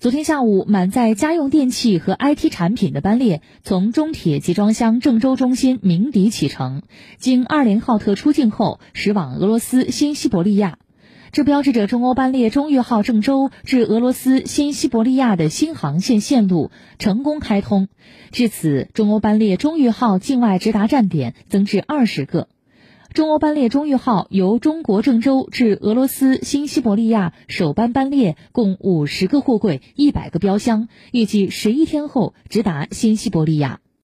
昨天下午，满载家用电器和 IT 产品的班列从中铁集装箱郑州中心鸣笛启程，经二连浩特出境后驶往俄罗斯新西伯利亚。这标志着中欧班列中越号郑州至俄罗斯新西伯利亚的新航线线路成功开通。至此，中欧班列中越号境外直达站点增至二十个。中欧班列中越号由中国郑州至俄罗斯新西伯利亚首班班列共五十个货柜、一百个标箱，预计十一天后直达新西伯利亚。